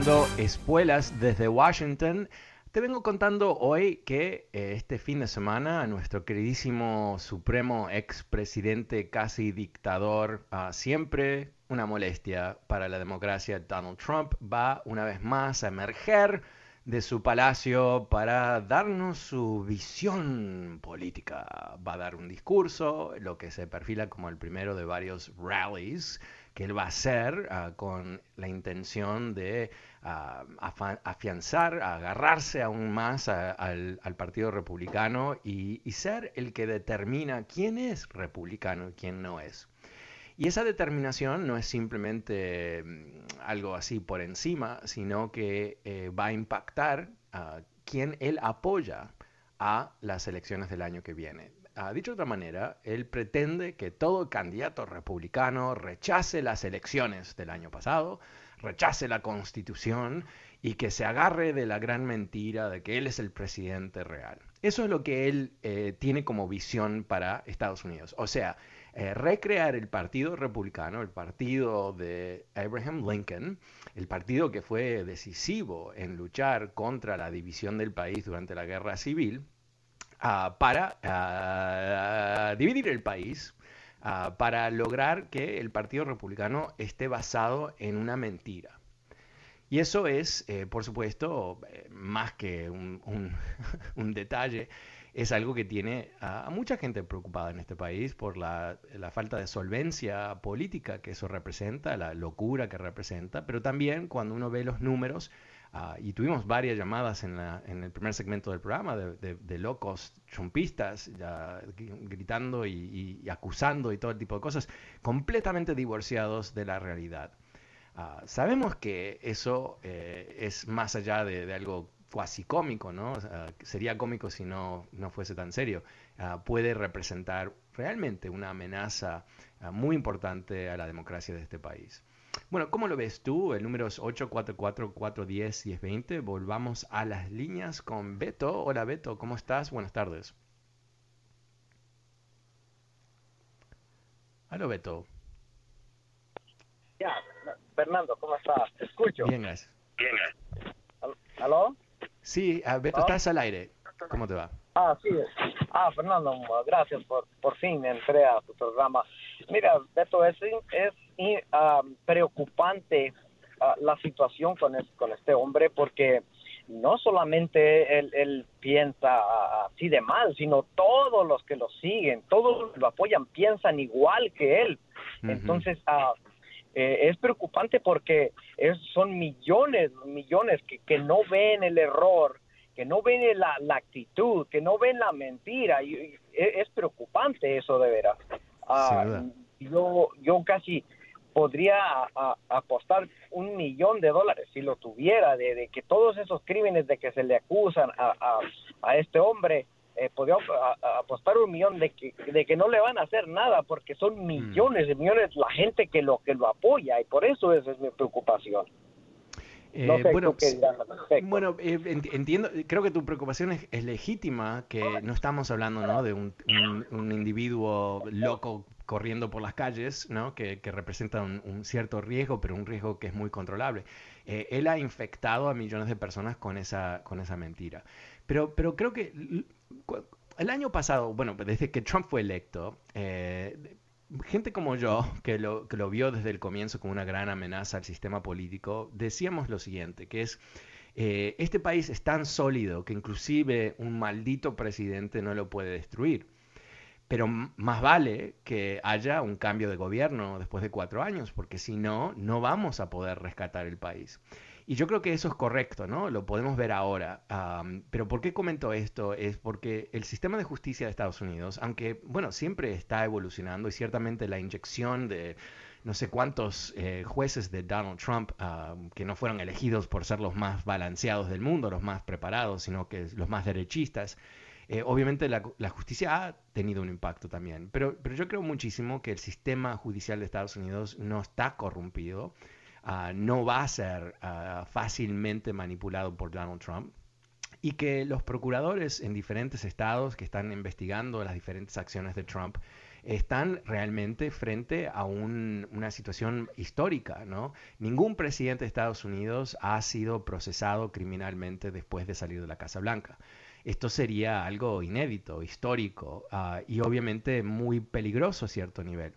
Espuelas desde Washington. Te vengo contando hoy que eh, este fin de semana nuestro queridísimo supremo expresidente casi dictador, ah, siempre una molestia para la democracia, Donald Trump, va una vez más a emerger de su palacio para darnos su visión política. Va a dar un discurso, lo que se perfila como el primero de varios rallies él va a hacer ah, con la intención de ah, afianzar, agarrarse aún más al, Partido Republicano y, ser el que determina quién es republicano y quién no es. Y esa determinación no es simplemente mm, algo así por encima, sino que eh, va a impactar a quién él apoya a las elecciones del año que viene. Ah, dicho de otra manera, él pretende que todo candidato republicano rechace las elecciones del año pasado, rechace la constitución y que se agarre de la gran mentira de que él es el presidente real. Eso es lo que él eh, tiene como visión para Estados Unidos. O sea, eh, recrear el Partido Republicano, el partido de Abraham Lincoln, el partido que fue decisivo en luchar contra la división del país durante la Guerra Civil, ah, para ah, dividir el país, ah, para lograr que el Partido Republicano esté basado en una mentira. Y eso es, eh, por supuesto, eh, más que un, un- un detalle, es algo que tiene a mucha gente preocupada en este país por la, la falta de solvencia política que eso representa, la locura que representa, pero también cuando uno ve los números, ah, y tuvimos varias llamadas en, la- en el primer segmento del programa de, de- de locos trumpistas ya gri- gritando y, y- y acusando y todo tipo de cosas, completamente divorciados de la realidad. Ah, sabemos que eso eh, es más allá de, de algo cuasi cómico, ¿no? Sea, sería cómico si no, no fuese tan serio. Ah, puede representar realmente una amenaza muy importante a la democracia de este país. Bueno, ¿cómo lo ves tú? El número es 844-410-1020. Volvamos a las líneas con Beto. Hola Beto, ¿cómo estás? Buenas tardes. Hola Beto. Ya, Fernando, ¿cómo estás? Te escucho. Bien, gracias. Al- ¿Aló? Sí, ah, Beto, ¿Ah? estás al aire. ¿Cómo te va? Ah, sí. Ah, Fernando, gracias por, por fin entré a tu programa. Mira, Beto, es, es ah, preocupante ah, la situación con, es- con este hombre porque no solamente él, él piensa así de mal, sino todos los que lo siguen, todos los que lo apoyan piensan igual que él. Entonces, ah, eh, es preocupante porque es, son millones, millones que, que no ven el error, que no ven la, la actitud, que no ven la mentira. Y, y es, es preocupante eso de veras. Duda. yo, yo casi podría a- a- apostar un millón de dólares si lo tuviera de, de que todos esos crímenes de que se le acusan a, a, a este hombre eh, podría apostar un millón de que, de que no le van a hacer nada porque son millones de millones la gente que lo que lo apoya y por eso esa es mi preocupación. No Eh, sé bueno. Bueno, eh, ent- entiendo, creo que tu preocupación es, es legítima, que no estamos hablando ¿no? de un, un- un individuo loco corriendo por las calles, ¿no? que, que representa un, cierto riesgo, pero un riesgo que es muy controlable. Eh, él ha infectado a millones de personas con esa, con esa mentira. Pero, pero creo que el año pasado, bueno, desde que Trump fue electo, eh, gente como yo, que lo, que lo vio desde el comienzo como una gran amenaza al sistema político, decíamos lo siguiente, que es, eh, este país es tan sólido que inclusive un maldito presidente no lo puede destruir. Pero más vale que haya un cambio de gobierno después de cuatro años, porque si no, no vamos a poder rescatar el país. Y yo creo que eso es correcto, ¿no? Lo podemos ver ahora. pero ¿por qué comento esto? Es porque el sistema de justicia de Estados Unidos, aunque, bueno, siempre está evolucionando y ciertamente la inyección de no sé cuántos eh, jueces de Donald Trump que no fueron elegidos por ser los más balanceados del mundo, los más preparados, sino que los más derechistas, eh, obviamente la, justicia ha tenido un impacto también, pero, pero yo creo muchísimo que el sistema judicial de Estados Unidos no está corrompido, ah, no va a ser ah, fácilmente manipulado por Donald Trump y que los procuradores en diferentes estados que están investigando las diferentes acciones de Trump están realmente frente a una situación histórica, ¿no? Ningún presidente de Estados Unidos ha sido procesado criminalmente después de salir de la Casa Blanca esto sería algo inédito, histórico ah, y obviamente muy peligroso a cierto nivel.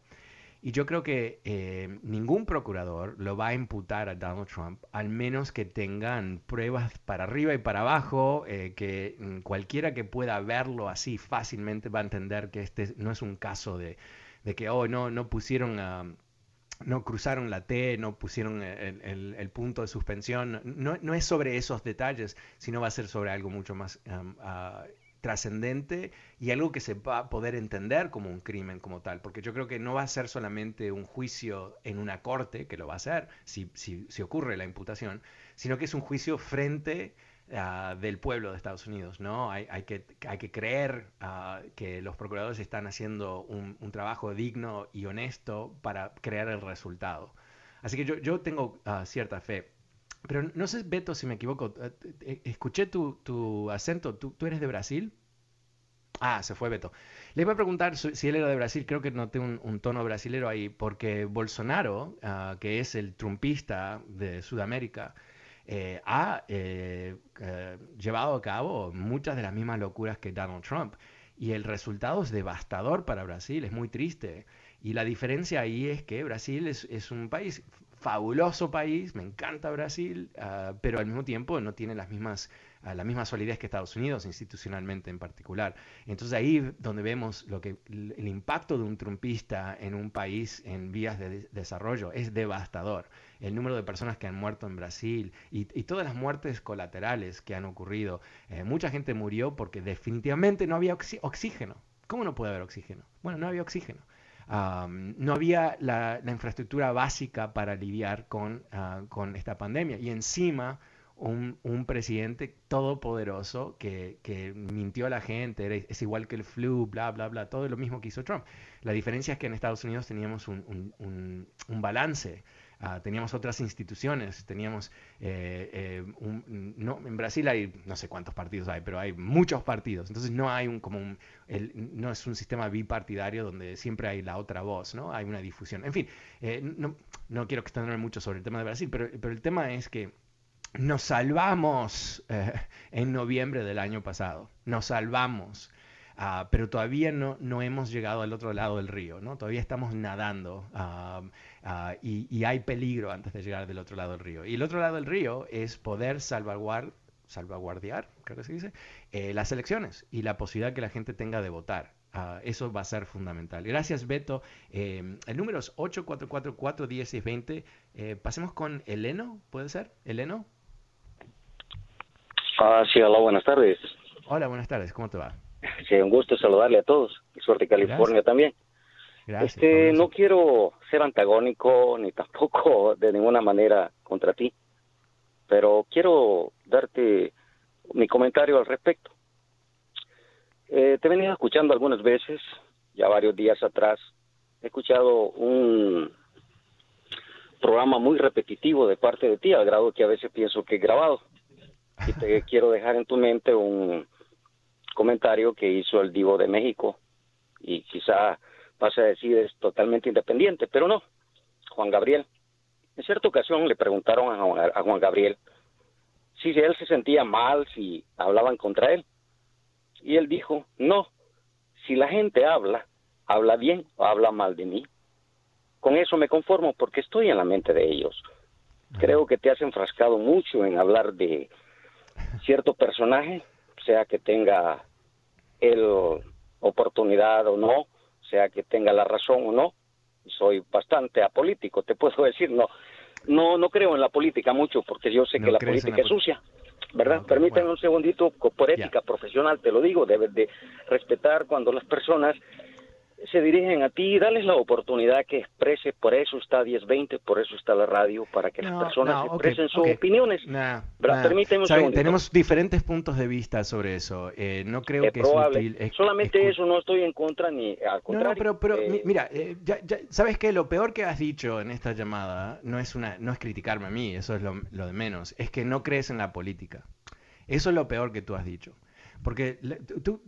Y yo creo que eh, ningún procurador lo va a imputar a Donald Trump, al menos que tengan pruebas para arriba y para abajo, eh, que mm, cualquiera que pueda verlo así fácilmente va a entender que este no es un caso de, de que, oh, no, no pusieron a no cruzaron la T, no pusieron el, punto de suspensión. No, es sobre esos detalles, sino va a ser sobre algo mucho más ah, trascendente y algo que se va a poder entender como un crimen como tal. Porque yo creo que no va a ser solamente un juicio en una corte, que lo va a ser si, si, si ocurre la imputación, sino que es un juicio frente Ah, del pueblo de Estados Unidos, ¿no? Hay, que, hay que creer ah, que los procuradores están haciendo un, trabajo digno y honesto para crear el resultado. Así que yo, yo tengo ah, cierta fe. Pero no sé, Beto, si me equivoco, eh, escuché tu, tu acento, ¿Tú, ¿Tú, eres de Brasil? Ah, se fue Beto. Le iba a preguntar si él era de Brasil, creo que noté un, un tono brasilero ahí, porque Bolsonaro, que es el trumpista de Sudamérica, eh, ha eh, eh, llevado a cabo muchas de las mismas locuras que Donald Trump. Y el resultado es devastador para Brasil, es muy triste. Y la diferencia ahí es que Brasil es, un país, fabuloso país, me encanta Brasil, ah, pero al mismo tiempo no tiene las mismas la misma solidez que Estados Unidos, institucionalmente en particular. Entonces ahí donde vemos lo que el impacto de un trumpista en un país en vías de desarrollo es devastador. El número de personas que han muerto en Brasil y, todas las muertes colaterales que han ocurrido. Eh, mucha gente murió porque definitivamente no había oxígeno. ¿Cómo no puede haber oxígeno? Bueno, no había oxígeno. no había la, infraestructura básica para lidiar con, ah, con esta pandemia. Y encima un, presidente todopoderoso que, que, mintió a la gente, es igual que el flu, bla, bla, bla, todo lo mismo que hizo Trump. La diferencia es que en Estados Unidos teníamos un, un, balance. Ah, teníamos otras instituciones, teníamos, eh, eh, no, en Brasil hay, no sé cuántos partidos hay, pero hay muchos partidos, entonces no hay un, como un, no es un sistema bipartidario donde siempre hay la otra voz, ¿no? Hay una difusión. En fin, eh, no, no quiero extenderme mucho sobre el tema de Brasil, pero, pero el tema es que nos salvamos eh, en noviembre del año pasado, nos salvamos, ah, pero todavía no, no hemos llegado al otro lado del río, ¿no? todavía estamos nadando ah, ah, y, hay peligro antes de llegar del otro lado del río. Y el otro lado del río es poder salvaguardar, salvaguardiar creo que se dice, eh, las elecciones y la posibilidad que la gente tenga de votar. eso va a ser fundamental. Gracias, Beto. Eh, el número es 844-410-620. pasemos con Eleno, ¿puede ser? Eleno. Ah, sí, hola, buenas tardes. Hola, buenas tardes, ¿cómo te va? Sí, un gusto saludarle a todos. Suerte California también. Gracias. Este, no quiero ser antagónico ni tampoco de ninguna manera contra ti, pero quiero darte mi comentario al respecto. Eh, te he venido escuchando algunas veces, ya varios días atrás, he escuchado un programa muy repetitivo de parte de ti, al grado que a veces pienso que he grabado y te quiero dejar en tu mente un comentario que hizo el Divo de México y quizá vas a decir es totalmente independiente, pero no, Juan Gabriel. En cierta ocasión le preguntaron a Juan, Gabriel si él se sentía mal, si hablaban contra él. Y él dijo, no, si la gente habla, habla bien o habla mal de mí. Con eso me conformo porque estoy en la mente de ellos. Creo que te has enfrascado mucho en hablar de cierto personaje, sea que tenga el oportunidad o no, sea que tenga la razón o no, soy bastante apolítico, te puedo decir, no, no, no creo en la política mucho porque yo sé que la política es sucia. ¿Verdad? Permítanme un segundito, por ética profesional te lo digo, debes de respetar cuando las personas se dirigen a ti y dales la oportunidad que exprese, por eso está 1020, por eso está la radio, para que las personas expresen sus opiniones. Permíteme un Tenemos diferentes puntos de vista sobre eso. Eh, no creo que probable. es Solamente eso no estoy en contra ni al contrario. No, pero, pero eh, mira, eh, ya, sabes que lo peor que has dicho en esta llamada no es una, no es criticarme a mí, eso es lo, lo de menos, es que no crees en la política. Eso es lo peor que tú has dicho. Porque tú,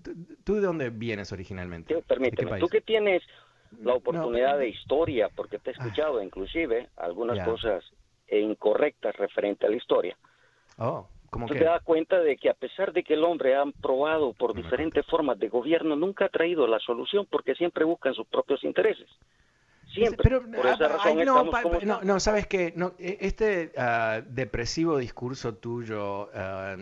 tú, de dónde vienes originalmente? permíteme, tú que tienes la oportunidad de historia, porque te he escuchado inclusive algunas cosas incorrectas referente a la historia. Oh, ¿cómo tú te das cuenta de que a pesar de que el hombre ha probado por diferentes formas de gobierno, nunca ha traído la solución porque siempre buscan sus propios intereses. Siempre. por esa razón no, no, sabes que no, e, este ah, depresivo discurso tuyo ah,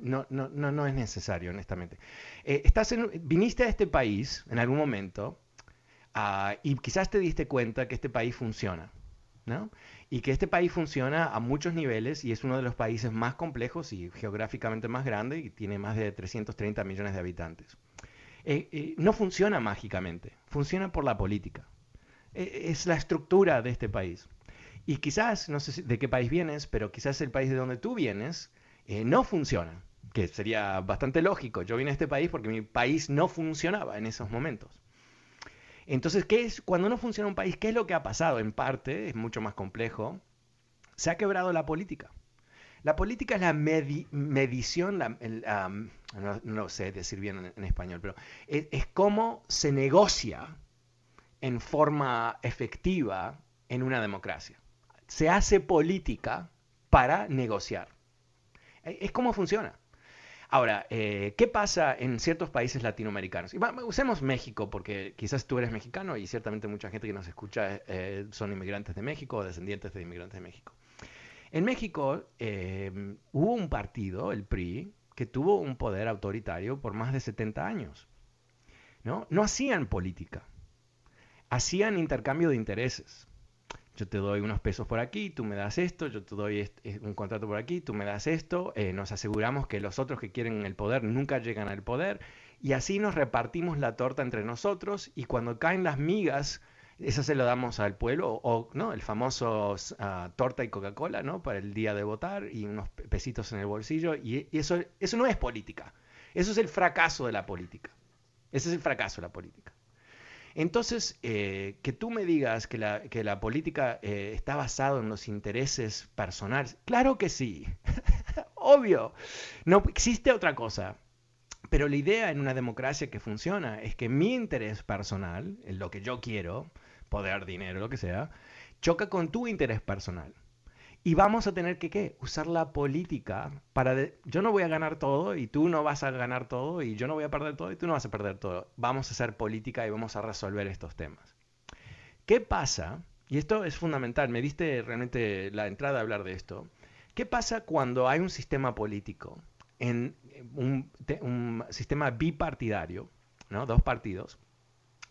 no, no, no, no, es necesario, honestamente. Eh, estás en, viniste a este país en algún momento ah, y quizás te diste cuenta que este país funciona, ¿no? Y que este país funciona a muchos niveles y es uno de los países más complejos y geográficamente más grande y tiene más de 330 millones de habitantes. Eh, eh, no funciona mágicamente, funciona por la política. E, es la estructura de este país. Y quizás, no sé de qué país vienes, pero quizás el país de donde tú vienes eh, no funciona, que sería bastante lógico. Yo vine a este país porque mi país no funcionaba en esos momentos. Entonces, ¿qué es cuando no funciona un país? ¿Qué es lo que ha pasado? En parte, es mucho más complejo. Se ha quebrado la política. La política es la medición, no, no, sé decir bien en, español, pero es, es cómo se negocia en forma efectiva en una democracia. Se hace política para negociar. E, es como funciona. Ahora, eh, ¿qué pasa en ciertos países latinoamericanos? usemos México, porque quizás tú eres mexicano y ciertamente mucha gente que nos escucha eh, son inmigrantes de México o descendientes de inmigrantes de México. En México eh, hubo un partido, el PRI, que tuvo un poder autoritario por más de 70 años. ¿no? no hacían política hacían intercambio de intereses. Yo te doy unos pesos por aquí, tú me das esto, yo te doy un contrato por aquí, tú me das esto, eh, nos aseguramos que los otros que quieren el poder nunca llegan al poder y así nos repartimos la torta entre nosotros y cuando caen las migas, eso se lo damos al pueblo, o ¿no? el famoso ah, torta y Coca-Cola ¿no? para el día de votar y unos pesitos en el bolsillo y, eso, eso no es política, eso es el fracaso de la política, ese es el fracaso de la política. Entonces, eh, que tú me digas que la, que la política eh, está basada en los intereses personales, claro que sí, obvio, no existe otra cosa. Pero la idea en una democracia que funciona es que mi interés personal, en lo que yo quiero, poder, dinero, lo que sea, choca con tu interés personal. Y vamos a tener que, ¿qué? Usar la política para... yo no voy a ganar todo y tú no vas a ganar todo y yo no voy a perder todo y tú no vas a perder todo. Vamos a hacer política y vamos a resolver estos temas. ¿Qué pasa? Y esto es fundamental, me diste realmente la entrada a hablar de esto. ¿Qué pasa cuando hay un sistema político, en un, un sistema bipartidario, ¿no? dos partidos,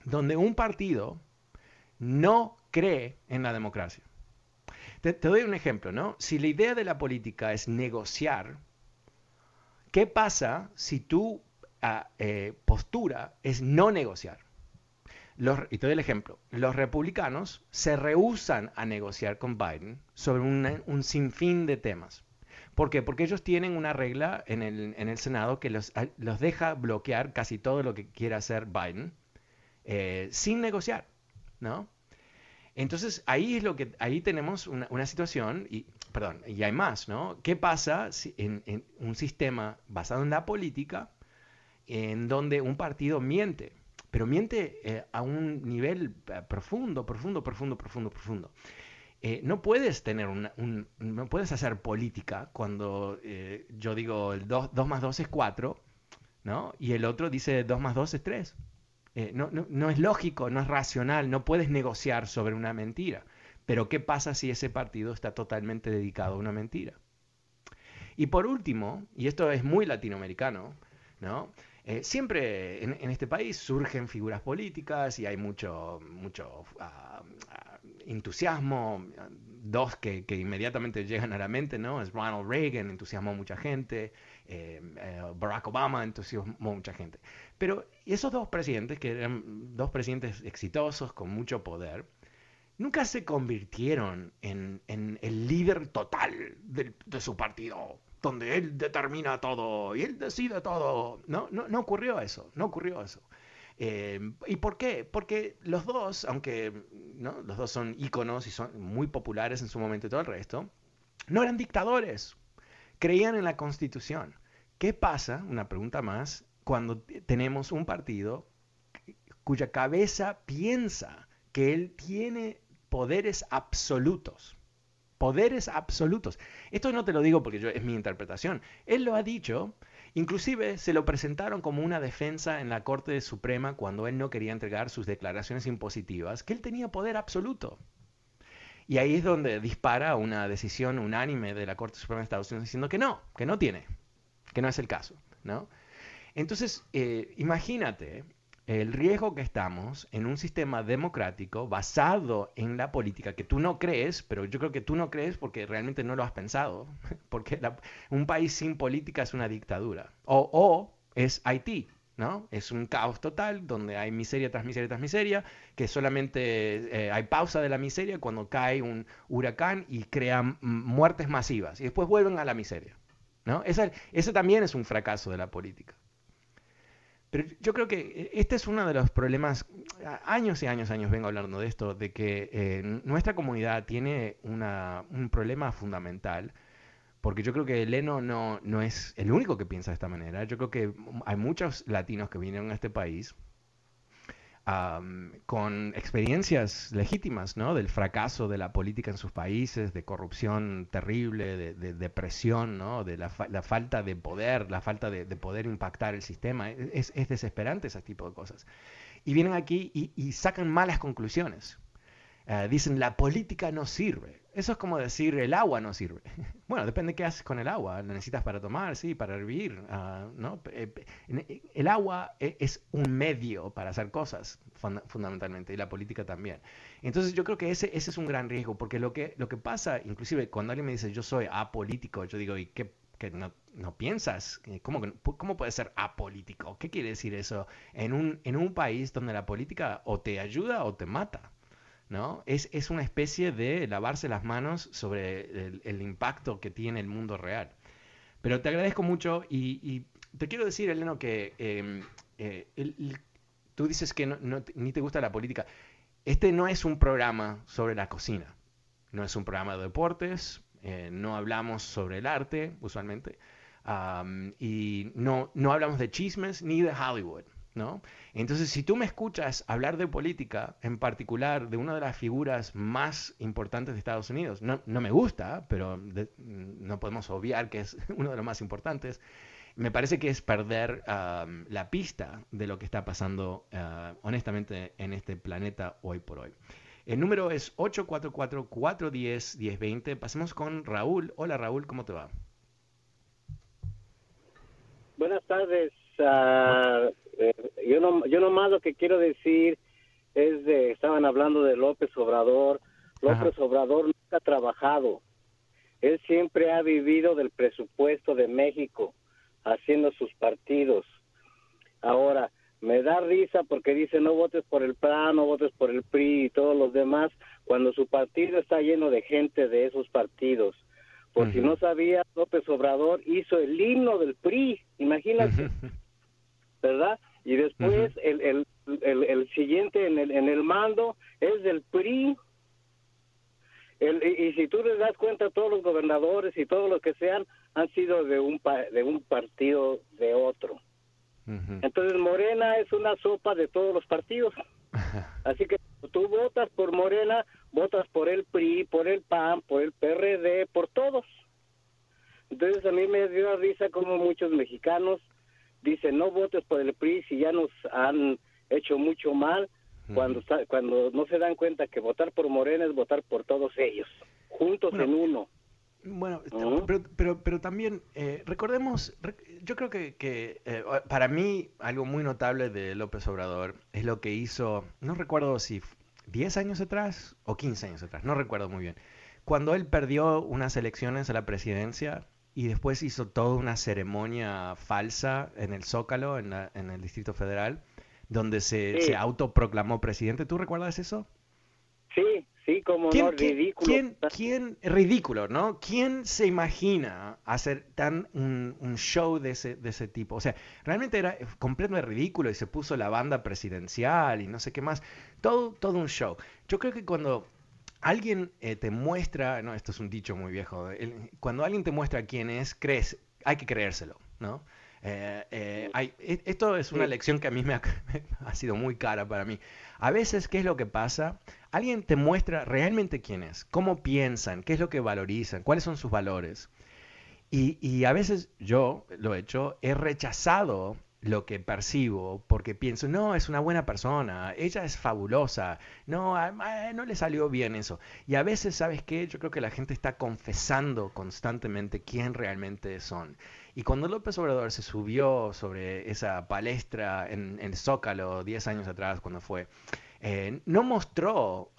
donde un partido no cree en la democracia? Te, doy un ejemplo, ¿no? Si la idea de la política es negociar, ¿qué pasa si tu ah, eh, postura es no negociar? y te doy el ejemplo. Los republicanos se rehusan a negociar con Biden sobre un sinfín de temas. ¿Por qué? Porque ellos tienen una regla en el, Senado que los, los, deja bloquear casi todo lo que quiera hacer Biden eh, sin negociar, ¿no? Entonces ahí es lo que ahí tenemos una, situación y perdón y hay más, ¿no? ¿Qué pasa en, un sistema basado en la política en donde un partido miente, pero miente eh, a un nivel eh, profundo, profundo, profundo, profundo, profundo. Eh, no puedes tener un, no puedes hacer política cuando yo digo el 2, 2 más 2 es 4, ¿no? Y el otro dice 2 más 2 es 3. Eh, no, es lógico, no es racional, no puedes negociar sobre una mentira. Pero ¿qué pasa si ese partido está totalmente dedicado a una mentira? Y por último, y esto es muy latinoamericano, ¿no? Eh, siempre en, este país surgen figuras políticas y hay mucho, mucho ah, ah, entusiasmo, dos que, inmediatamente llegan a la mente, ¿no? Es Ronald Reagan, entusiasmó a mucha gente, eh, Barack Obama entusiasmó a mucha gente. Pero esos dos presidentes, que eran dos presidentes exitosos, con mucho poder, nunca se convirtieron en, el líder total de, su partido, donde él determina todo y él decide todo. No, no, no ocurrió eso, no ocurrió eso. Eh, ¿Y por qué? Porque los dos, aunque ¿no? los dos son íconos y son muy populares en su momento y todo el resto, no eran dictadores, creían en la constitución. ¿Qué pasa, una pregunta más, cuando tenemos un partido cuya cabeza piensa que él tiene poderes absolutos? Poderes absolutos. Esto no te lo digo porque yo, es mi interpretación. Él lo ha dicho Inclusive se lo presentaron como una defensa en la Corte Suprema cuando él no quería entregar sus declaraciones impositivas, que él tenía poder absoluto. Y ahí es donde dispara una decisión unánime de la Corte Suprema de Estados Unidos diciendo que no, que no tiene, que no es el caso. ¿no? Entonces, eh, imagínate el riesgo que estamos en un sistema democrático basado en la política que tú no crees, pero yo creo que tú no crees porque realmente no lo has pensado, porque un país sin política es una dictadura, o, es Haití, ¿no? Es un caos total donde hay miseria tras miseria tras miseria, que solamente eh, hay pausa de la miseria cuando cae un huracán y crea muertes masivas y después vuelven a la miseria, ¿no? ese también es un fracaso de la política. Pero yo creo que eh, este es uno de los problemas, años y años, años vengo hablando de esto, de que eh, nuestra comunidad tiene un problema fundamental, porque yo creo que Leno no, no es el único que piensa de esta manera. Yo creo que hay muchos latinos que vinieron a este país con experiencias legítimas, ¿no? Del fracaso de la política en sus países, de corrupción terrible, de, depresión, ¿no? De la, falta de poder, la falta de, poder impactar el sistema. Es, desesperante ese tipo de cosas. Y vienen aquí y, sacan malas conclusiones. Eh, dicen, la política no sirve. Eso es como decir, el agua no sirve. Bueno, depende qué haces con el agua. ¿La necesitas para tomar? Sí, para hervir. Ah, ¿no? Eh, eh, el agua es un medio para hacer cosas, fundamentalmente, y la política también. Entonces yo creo que ese, ese es un gran riesgo, porque lo que, lo que pasa, inclusive cuando alguien me dice, yo soy apolítico, yo digo, ¿y qué? que no, no, piensas? ¿Cómo, ¿Cómo puede ser apolítico? ¿Qué quiere decir eso en un, en un país donde la política o te ayuda o te mata? ¿No? Es, es, una especie de lavarse las manos sobre el, impacto que tiene el mundo real. Pero te agradezco mucho y, te quiero decir, Eleno, que em, eh, tú dices que ni te gusta la política. Este no es un programa sobre la cocina, no es un programa de deportes, eh, no hablamos sobre el arte usualmente, y no, no hablamos de chismes ni de Hollywood. ¿No? Entonces, si tú me escuchas hablar de política, en particular de una de las figuras más importantes de Estados Unidos, no, me gusta, pero no podemos obviar que es uno de los más importantes, me parece que es perder la pista de lo que está pasando, ah, honestamente, en este planeta hoy por hoy. El número es 844-410-1020. Pasemos con Raúl. Hola Raúl, ¿cómo te va? Buenas tardes. Uh, eh, yo no yo nomás lo que quiero decir es de estaban hablando de López Obrador. López Obrador nunca ha trabajado. Él siempre ha vivido del presupuesto de México haciendo sus partidos. Ahora me da risa porque dice no votes por el PRA, no votes por el PRI y todos los demás, cuando su partido está lleno de gente de esos partidos. Por si no sabía, López Obrador hizo el himno del PRI, imagínate. ¿Verdad? Y después el, el, el, siguiente en el, en el mando es del PRI. El, y, si tú le das cuenta, todos los gobernadores y todos los que sean han sido de un, de un partido de otro. Entonces Morena es una sopa de todos los partidos. Así que tú votas por Morena, votas por el PRI, por el PAN, por el PRD, por todos. Entonces a mí me dio risa como muchos mexicanos dice no votes por el PRI si ya nos han hecho mucho mal, cuando, cuando no se dan cuenta que votar por Morena es votar por todos ellos, juntos en uno. Bueno, pero, pero, también eh, recordemos, yo creo que, que eh, para mí algo muy notable de López Obrador es lo que hizo, no recuerdo si 10 años atrás o 15 años atrás, no recuerdo muy bien, cuando él perdió unas elecciones a la presidencia y después hizo toda una ceremonia falsa en el Zócalo, en, el Distrito Federal, donde se, se autoproclamó presidente. ¿Tú recuerdas eso? Sí, Sí, como no, ridículo. ¿quién, ¿quién, ridículo, ¿no? ¿Quién se imagina hacer tan un, show de ese, de ese tipo? O sea, realmente era completamente ridículo y se puso la banda presidencial y no sé qué más. Todo, todo un show. Yo creo que cuando alguien eh, te muestra, no, esto es un dicho muy viejo, cuando alguien te muestra quién es, crees, hay que creérselo, ¿no? Eh, eh, e, esto es una lección que a mí me ha, sido muy cara para mí. A veces, ¿qué es lo que pasa? Alguien te muestra realmente quién es, cómo piensan, qué es lo que valorizan, cuáles son sus valores. Y, y a veces yo, lo he hecho, he rechazado lo que percibo, porque pienso, no, es una buena persona, ella es fabulosa, no, no le salió bien eso. Y a veces, ¿sabes qué? Yo creo que la gente está confesando constantemente quién realmente son. Y cuando López Obrador se subió sobre esa palestra en, el Zócalo 10 años atrás, cuando fue, eh, no mostró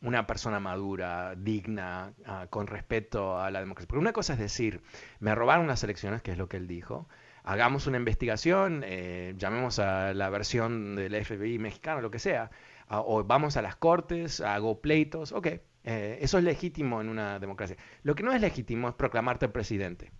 una persona madura, digna, ah, con respeto a la democracia. Porque una cosa es decir, me robaron las elecciones, que es lo que él dijo, hagamos una investigación, eh, llamemos a la versión del FBI mexicano, lo que sea, o vamos a las cortes, hago pleitos, ok, eh, eso es legítimo en una democracia. Lo que no es legítimo es proclamarte presidente.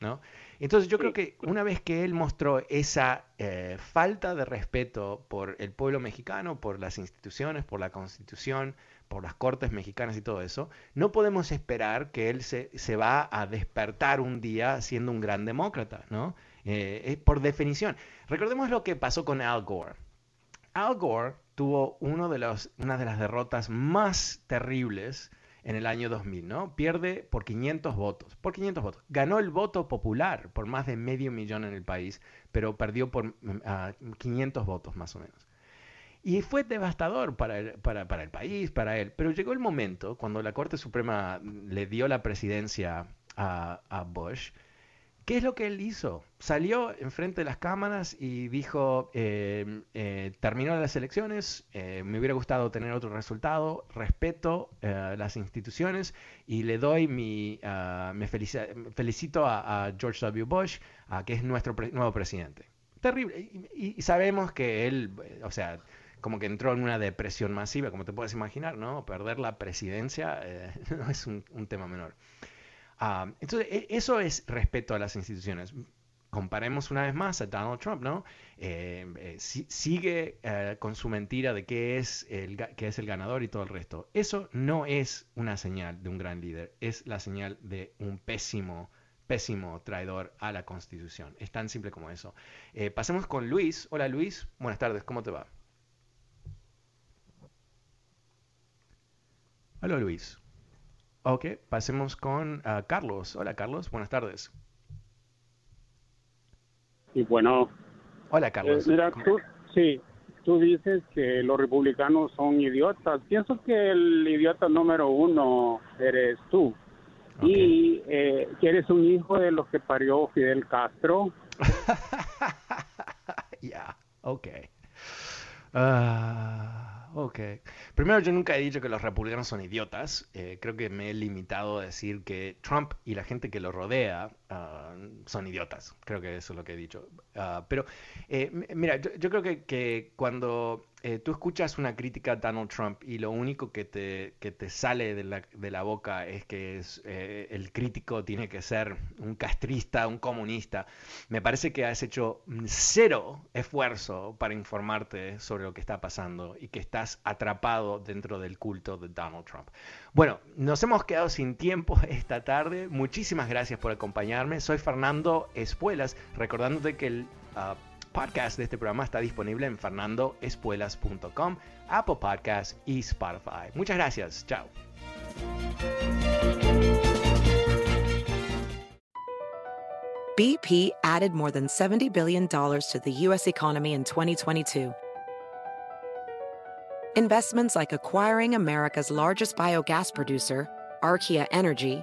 ¿no? Entonces yo creo que una vez que él mostró esa eh, falta de respeto por el pueblo mexicano, por las instituciones, por la constitución, por las cortes mexicanas y todo eso, no podemos esperar que él se, se va a despertar un día siendo un gran demócrata, ¿no? Eh, por definición. Recordemos lo que pasó con Al Gore. Al Gore tuvo una de las derrotas más terribles en el año 2000, ¿no? Pierde por 500 votos, por 500 votos. Ganó el voto popular por más de medio millón en el país, pero perdió por 500 mm, votos más o menos. Y fue devastador para el, país, para él. Pero llegó el momento, cuando la Corte Suprema le dio la presidencia a Bush, ¿Qué es lo que él hizo? Salió enfrente de las cámaras y dijo, eh, eh, terminó las elecciones, eh, me hubiera gustado tener otro resultado, respeto las instituciones y le doy mi, ah, me felicito a, George W. Bush, que es nuestro nuevo presidente. Terrible. Y, sabemos que él, o sea, como que entró en una depresión masiva, como te puedes imaginar, ¿no? Perder la presidencia no es un tema menor. Ah, entonces, e, eso es respeto a las instituciones. Comparemos una vez más a Donald Trump, ¿no? Eh, eh, sigue eh, con su mentira de que es, el, que es el ganador y todo el resto. Eso no es una señal de un gran líder, es la señal de un pésimo, pésimo traidor a la Constitución. Es tan simple como eso. pasemos con Luis. Hola Luis, buenas tardes, ¿cómo te va? Hola Luis. Ok, pasemos con uh, Carlos. Hola Carlos, buenas tardes. Y bueno. Hola Carlos. Eh, mira, tú, sí, tú dices que los republicanos son idiotas. Pienso que el idiota número uno eres tú. Y eh, que eres un hijo de los que parió Fidel Castro. Ya, ok. Uh... Ok. Primero, yo nunca he dicho que los republicanos son idiotas. Eh, creo que me he limitado a decir que Trump y la gente que lo rodea ah, son idiotas. Creo que eso es lo que he dicho. Ah, pero, eh, mira, yo, creo que, que cuando eh, tú escuchas una crítica a Donald Trump y lo único que te, que te sale de la, de la boca es que es, eh, el crítico tiene que ser un castrista, un comunista, me parece que has hecho cero esfuerzo para informarte sobre lo que está pasando y que estás atrapado dentro del culto de Donald Trump. Bueno, nos hemos quedado sin tiempo esta tarde. Muchísimas gracias por Soy Fernando Espuelas, recordándote que el... Ah, podcast de este programa está disponible en fernandoespuelas.com, Apple Podcasts y Spotify. Muchas gracias. Chao. BP added more than $70 billion to the U.S. economy in 2022. Investments like acquiring America's largest biogas producer, Archaea Energy,